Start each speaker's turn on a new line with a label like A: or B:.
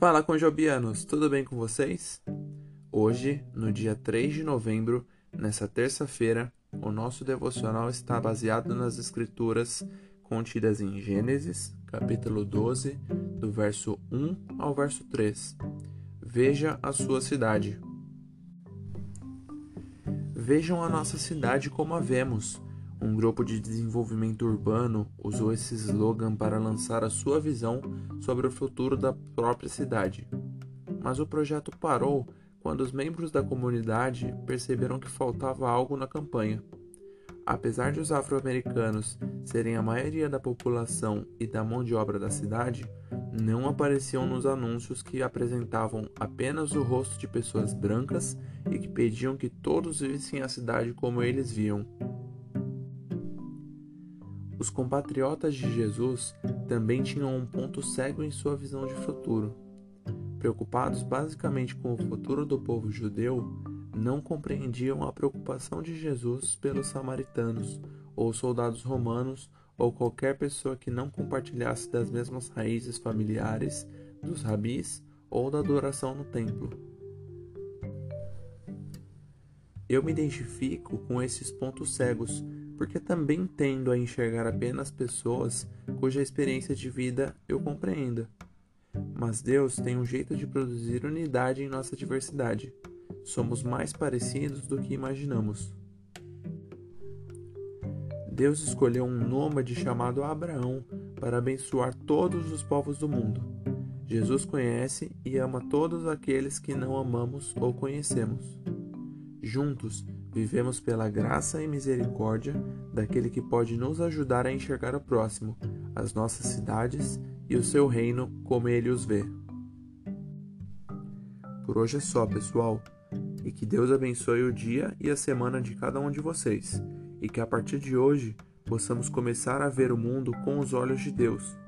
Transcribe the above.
A: Fala Conjobianos, tudo bem com vocês? Hoje, no dia 3 de novembro, nessa terça-feira, o nosso devocional está baseado nas escrituras contidas em Gênesis, capítulo 12, do verso 1 ao verso 3. Veja a sua cidade. Vejam a nossa cidade como a vemos um grupo de desenvolvimento urbano usou esse slogan para lançar a sua visão sobre o futuro da própria cidade. Mas o projeto parou quando os membros da comunidade perceberam que faltava algo na campanha. Apesar de os afro-americanos serem a maioria da população e da mão de obra da cidade, não apareciam nos anúncios que apresentavam apenas o rosto de pessoas brancas e que pediam que todos vissem a cidade como eles viam. Os compatriotas de Jesus também tinham um ponto cego em sua visão de futuro. Preocupados basicamente com o futuro do povo judeu, não compreendiam a preocupação de Jesus pelos samaritanos, ou soldados romanos, ou qualquer pessoa que não compartilhasse das mesmas raízes familiares, dos rabis ou da adoração no templo. Eu me identifico com esses pontos cegos porque também tendo a enxergar apenas pessoas cuja experiência de vida eu compreenda. Mas Deus tem um jeito de produzir unidade em nossa diversidade. Somos mais parecidos do que imaginamos. Deus escolheu um nômade chamado Abraão para abençoar todos os povos do mundo. Jesus conhece e ama todos aqueles que não amamos ou conhecemos. Juntos, Vivemos pela graça e misericórdia daquele que pode nos ajudar a enxergar o próximo, as nossas cidades e o seu reino como ele os vê. Por hoje é só, pessoal, e que Deus abençoe o dia e a semana de cada um de vocês, e que a partir de hoje possamos começar a ver o mundo com os olhos de Deus